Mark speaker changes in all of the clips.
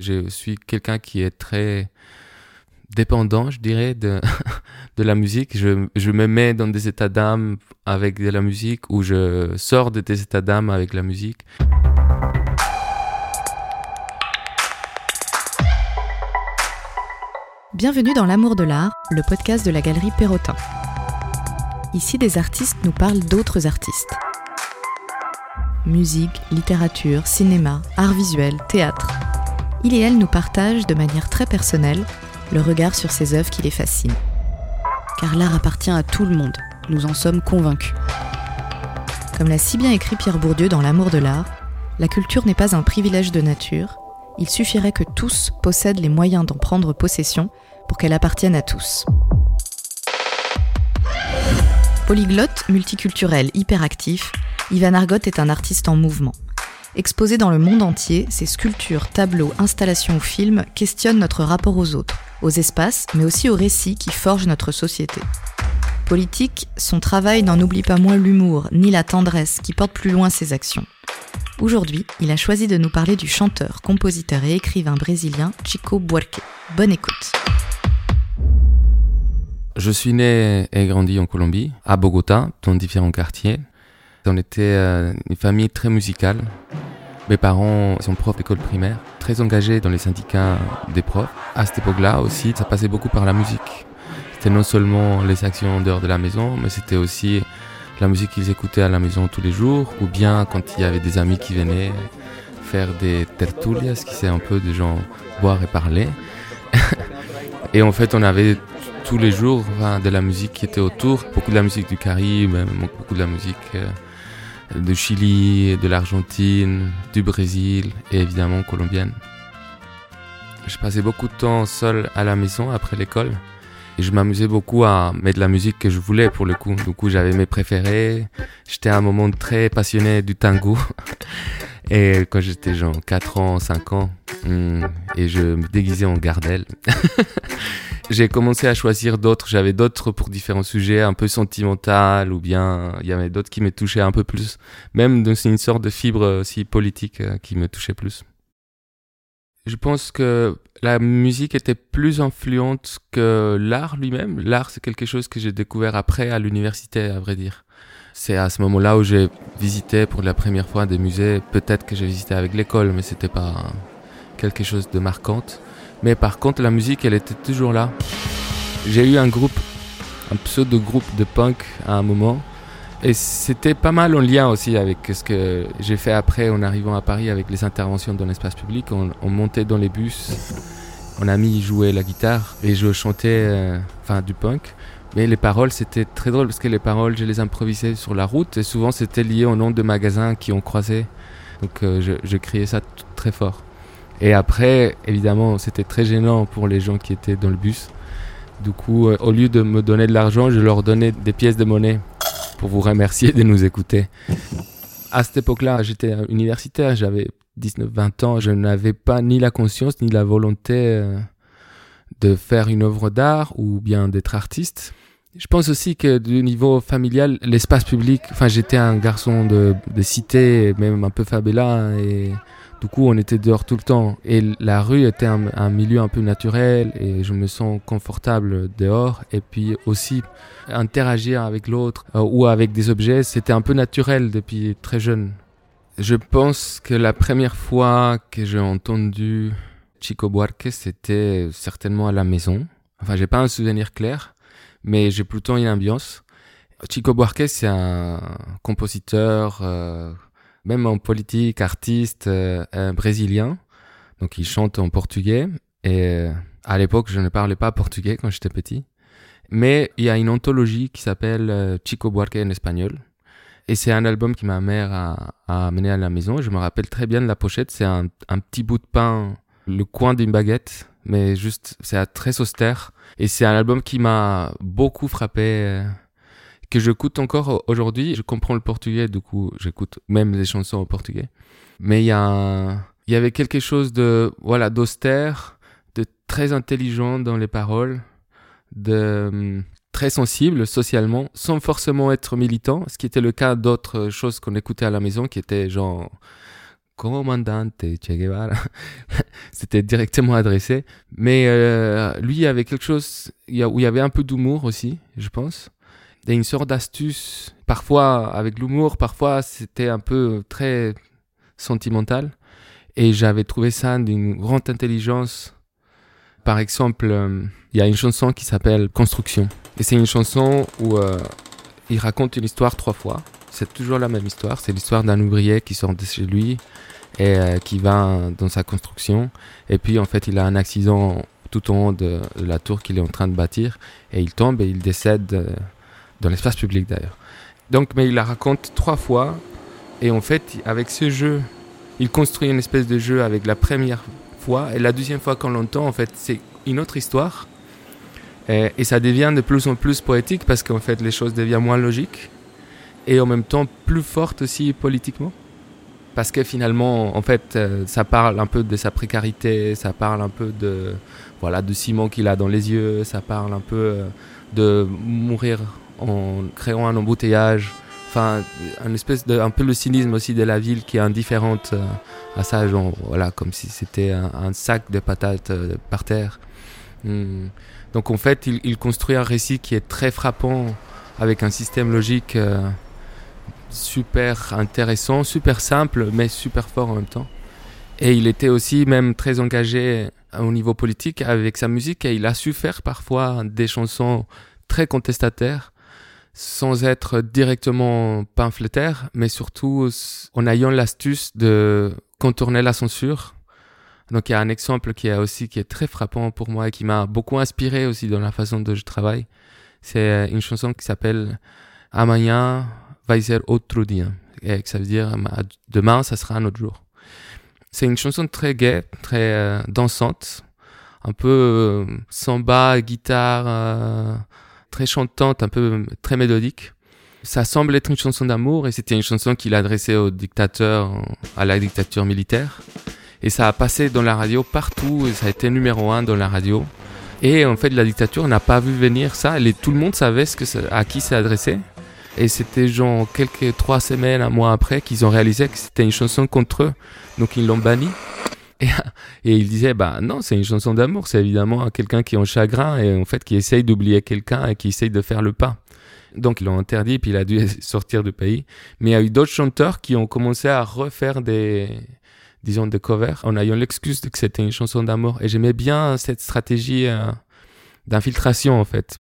Speaker 1: Je suis quelqu'un qui est très dépendant, je dirais, de, la musique. Je, je me mets dans des états d'âme avec de la musique ou je sors de des états d'âme avec la musique.
Speaker 2: Bienvenue dans L'amour de l'art, le podcast de la galerie Perrotin. Ici, des artistes nous parlent d'autres artistes. Musique, littérature, cinéma, art visuel, théâtre. Il et elle nous partagent de manière très personnelle le regard sur ces œuvres qui les fascinent. Car l'art appartient à tout le monde, nous en sommes convaincus. Comme l'a si bien écrit Pierre Bourdieu dans L'amour de l'art, la culture n'est pas un privilège de nature, il suffirait que tous possèdent les moyens d'en prendre possession pour qu'elle appartienne à tous. Polyglotte, multiculturel, hyperactif, Ivan Argot est un artiste en mouvement. Exposé dans le monde entier, ses sculptures, tableaux, installations ou films questionnent notre rapport aux autres, aux espaces, mais aussi aux récits qui forgent notre société. Politique, son travail n'en oublie pas moins l'humour, ni la tendresse qui porte plus loin ses actions. Aujourd'hui, il a choisi de nous parler du chanteur, compositeur et écrivain brésilien Chico Buarque. Bonne écoute.
Speaker 1: Je suis né et grandi en Colombie, à Bogota, dans différents quartiers. On était euh, une famille très musicale. Mes parents sont profs d'école primaire, très engagés dans les syndicats des profs. À cette époque-là aussi, ça passait beaucoup par la musique. C'était non seulement les actions en dehors de la maison, mais c'était aussi la musique qu'ils écoutaient à la maison tous les jours, ou bien quand il y avait des amis qui venaient faire des tertulias, qui c'est un peu de gens boire et parler. et en fait, on avait tous les jours de la musique qui était autour, beaucoup de la musique du Caraïbe, beaucoup de la musique euh, de Chili, de l'Argentine, du Brésil et évidemment colombienne. Je passais beaucoup de temps seul à la maison après l'école. Et je m'amusais beaucoup à mettre la musique que je voulais pour le coup. Du coup, j'avais mes préférés. J'étais à un moment très passionné du tango. Et quand j'étais genre 4 ans, 5 ans, hmm, et je me déguisais en gardelle. J'ai commencé à choisir d'autres. J'avais d'autres pour différents sujets, un peu sentimental ou bien il y avait d'autres qui me touchaient un peu plus. Même dans une sorte de fibre aussi politique euh, qui me touchait plus. Je pense que la musique était plus influente que l'art lui-même. L'art, c'est quelque chose que j'ai découvert après à l'université, à vrai dire. C'est à ce moment-là où j'ai visité pour la première fois des musées. Peut-être que j'ai visité avec l'école, mais c'était pas quelque chose de marquant. Mais par contre, la musique, elle était toujours là. J'ai eu un groupe, un pseudo-groupe de punk à un moment et c'était pas mal en lien aussi avec ce que j'ai fait après en arrivant à Paris avec les interventions dans l'espace public. On, montait dans les bus, mon ami jouait la guitare et je chantais euh, enfin du punk. Mais les paroles, c'était très drôle parce que les paroles, je les improvisais sur la route et souvent c'était lié au nom de magasins qui ont croisé. Donc euh, je, criais ça très fort. Et après, évidemment, c'était très gênant pour les gens qui étaient dans le bus. Du coup, euh, au lieu de me donner de l'argent, je leur donnais des pièces de monnaie pour vous remercier de nous écouter. À cette époque-là, j'étais universitaire, j'avais 19-20 ans, je n'avais pas ni la conscience ni la volonté euh, de faire une œuvre d'art ou bien d'être artiste. Je pense aussi que du niveau familial, l'espace public, enfin j'étais un garçon de, de cité, même un peu fabela et du coup, on était dehors tout le temps. Et la rue était un, milieu un peu naturel et je me sens confortable dehors. Et puis aussi, interagir avec l'autre euh, ou avec des objets, c'était un peu naturel depuis très jeune. Je pense que la première fois que j'ai entendu Chico Buarque, c'était certainement à la maison. Enfin, j'ai pas un souvenir clair, mais j'ai plutôt une ambiance. Chico Buarque, c'est un compositeur, euh, même en politique, artiste euh, brésilien. Donc il chante en portugais. Et euh, à l'époque, je ne parlais pas portugais quand j'étais petit. Mais il y a une anthologie qui s'appelle euh, Chico Buarque en espagnol. Et c'est un album que ma mère a, amené à la maison. Je me rappelle très bien de la pochette. C'est un, un, petit bout de pain, le coin d'une baguette, mais juste, c'est très austère. Et c'est un album qui m'a beaucoup frappé que j'écoute encore aujourd'hui. Je comprends le portugais, du coup, j'écoute même des chansons en portugais. Mais il y a, il y avait quelque chose de, voilà, d'austère, de très intelligent dans les paroles, de hum, très sensible socialement, sans forcément être militant, ce qui était le cas d'autres choses qu'on écoutait à la maison, qui étaient genre commandante Che Guevara. C'était directement adressé. Mais euh, lui, il y avait quelque chose où il y avait un peu d'humour aussi, je pense. Et une sorte d'astuce. Parfois avec l'humour, parfois c'était un peu très sentimental. Et j'avais trouvé ça d'une grande intelligence. Par exemple, euh, il y a une chanson qui s'appelle Construction. Et c'est une chanson où euh, il raconte une histoire trois fois. C'est toujours la même histoire. C'est l'histoire d'un ouvrier qui sort de chez lui et euh, qui va dans sa construction. Et puis, en fait, il a un accident tout en haut de, la tour qu'il est en train de bâtir. Et il tombe et il décède dans l'espace public d'ailleurs. Donc, mais il la raconte trois fois. Et en fait, avec ce jeu il construit une espèce de jeu avec la première fois et la deuxième fois qu'on l'entend, en fait, c'est une autre histoire. Et, ça devient de plus en plus poétique parce qu'en fait, les choses deviennent moins logiques et en même temps plus fortes aussi politiquement. Parce que finalement, en fait, euh, ça parle un peu de sa précarité, ça parle un peu de, voilà, de ciment qu'il a dans les yeux, ça parle un peu euh, de mourir en créant un embouteillage enfin un espèce un peu le cynisme aussi de la ville qui est indifférente euh, à ça genre voilà comme si c'était un, sac de patates euh, par terre hmm. donc en fait il, construit un récit qui est très frappant avec un système logique euh, super intéressant super simple mais super fort en même temps et il était aussi même très engagé au niveau politique avec sa musique et il a su faire parfois des chansons très contestataires sans être directement pamphlétaire, mais surtout en ayant l'astuce de contourner la censure. Donc il y a un exemple qui est aussi qui est très frappant pour moi et qui m'a beaucoup inspiré aussi dans la façon dont je travaille. C'est une chanson qui s'appelle Amanhã vai ser outro dia. Et ça veut dire demain ça sera un autre jour. C'est une chanson très gaie, très euh, dansante, un peu euh, samba, guitare, euh, très chantante, un peu très mélodique. Ça semble être une chanson d'amour et c'était une chanson qu'il adressait au dictateur, à la dictature militaire. Et ça a passé dans la radio partout et ça a été numéro un dans la radio. Et en fait, la dictature n'a pas vu venir ça. Et tout le monde savait ce que à qui c'est adressé. Et c'était genre quelques trois semaines, un mois après qu'ils ont réalisé que c'était une chanson contre eux. Donc ils l'ont banni. Et, il disait, bah non, c'est une chanson d'amour, c'est évidemment quelqu'un qui est en chagrin et en fait qui essaye d'oublier quelqu'un et qui essaye de faire le pas. Donc ils l'ont interdit puis il a dû sortir du pays. Mais il y a eu d'autres chanteurs qui ont commencé à refaire des, disons, des covers en ayant l'excuse que c'était une chanson d'amour. Et j'aimais bien cette stratégie euh, d'infiltration en fait.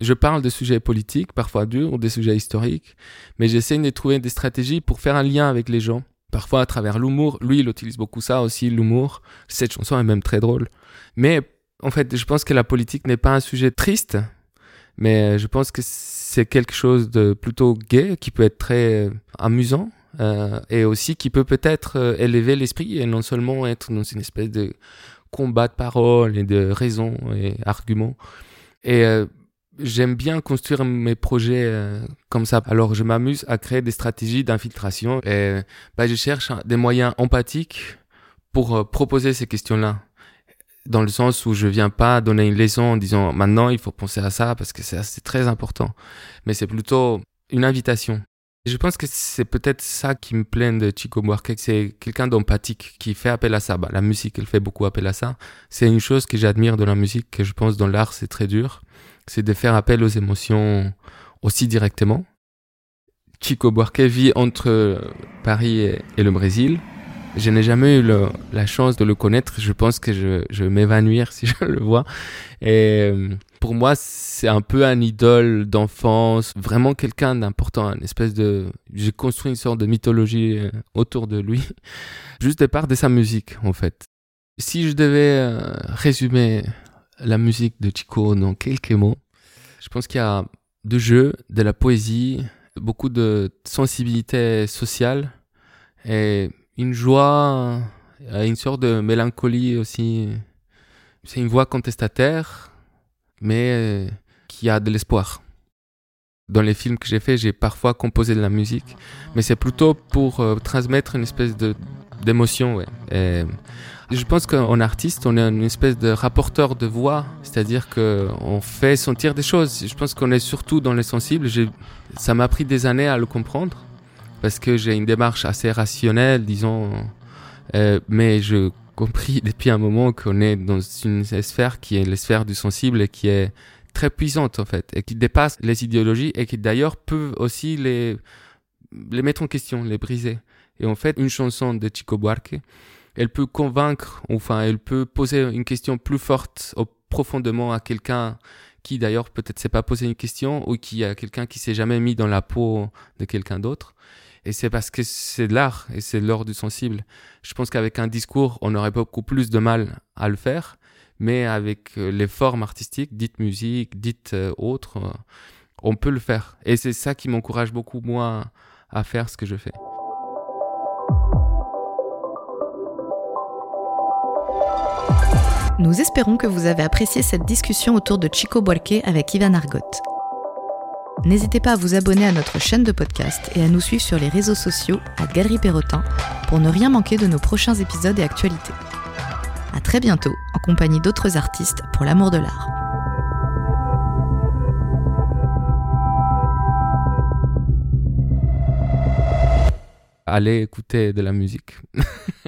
Speaker 1: Je parle de sujets politiques, parfois durs, ou des sujets historiques, mais j'essaie de trouver des stratégies pour faire un lien avec les gens parfois à travers l'humour. Lui, il utilise beaucoup ça aussi, l'humour. Cette chanson est même très drôle. Mais en fait, je pense que la politique n'est pas un sujet triste, mais je pense que c'est quelque chose de plutôt gai, qui peut être très euh, amusant, euh, et aussi qui peut peut-être euh, élever l'esprit et non seulement être dans une espèce de combat de paroles et de raisons et arguments. Et j'aime bien construire mes projets euh, comme ça. Alors je m'amuse à créer des stratégies d'infiltration et bah, je cherche des moyens empathiques pour euh, proposer ces questions-là. Dans le sens où je viens pas donner une leçon en disant maintenant il faut penser à ça parce que c'est très important. Mais c'est plutôt une invitation. Je pense que c'est peut-être ça qui me plaît de Chico Buarque, c'est quelqu'un d'empathique qui fait appel à ça. Bah, la musique, elle fait beaucoup appel à ça. C'est une chose que j'admire de la musique, que je pense dans l'art, c'est très dur c'est de faire appel aux émotions aussi directement. Chico Buarque vit entre Paris et, le Brésil. Je n'ai jamais eu la chance de le connaître. Je pense que je, je m'évanouir si je le vois. Et euh, pour moi, c'est un peu un idole d'enfance, vraiment quelqu'un d'important, une espèce de... J'ai construit une sorte de mythologie euh, autour de lui, juste de part de sa musique, en fait. Si je devais euh, résumer la musique de Chico dans quelques mots. Je pense qu'il y a de jeu, de la poésie, beaucoup de sensibilité sociale et une joie, une sorte de mélancolie aussi. C'est une voix contestataire, mais qui a de l'espoir. Dans les films que j'ai faits, j'ai parfois composé de la musique, mais c'est plutôt pour euh, transmettre une espèce de d'émotion. Je pense qu'en artiste, on est une espèce de rapporteur de voix, c'est-à-dire qu'on fait sentir des choses. Je pense qu'on est surtout dans les sensibles. Ça m'a pris des années à le comprendre. Parce que j'ai une démarche assez rationnelle, disons, euh, mais je compris depuis un moment qu'on est dans une sphère qui est la sphère du sensible et qui est très puissante en fait et qui dépasse les idéologies et qui d'ailleurs peut aussi les les mettre en question, les briser. Et en fait, une chanson de Chico Buarque, elle peut convaincre, enfin, elle peut poser une question plus forte profondément à quelqu'un qui d'ailleurs peut-être s'est pas posé une question ou qui a quelqu'un qui s'est jamais mis dans la peau de quelqu'un d'autre. Et c'est parce que c'est de l'art et c'est l'art du sensible. Je pense qu'avec un discours, on aurait beaucoup plus de mal à le faire, mais avec euh, les formes artistiques, dites musique, dites euh, autres, euh, on peut le faire. Et c'est ça qui m'encourage beaucoup, moi, à faire ce que je fais.
Speaker 2: Nous espérons que vous avez apprécié cette discussion autour de Chico Buarque avec Ivan Argot. N'hésitez pas à vous abonner à notre chaîne de podcast et à nous suivre sur les réseaux sociaux à Galerie Perrotin pour ne rien manquer de nos prochains épisodes et actualités. À très bientôt en compagnie d'autres artistes pour l'amour de l'art.
Speaker 1: Allez écouter de la musique.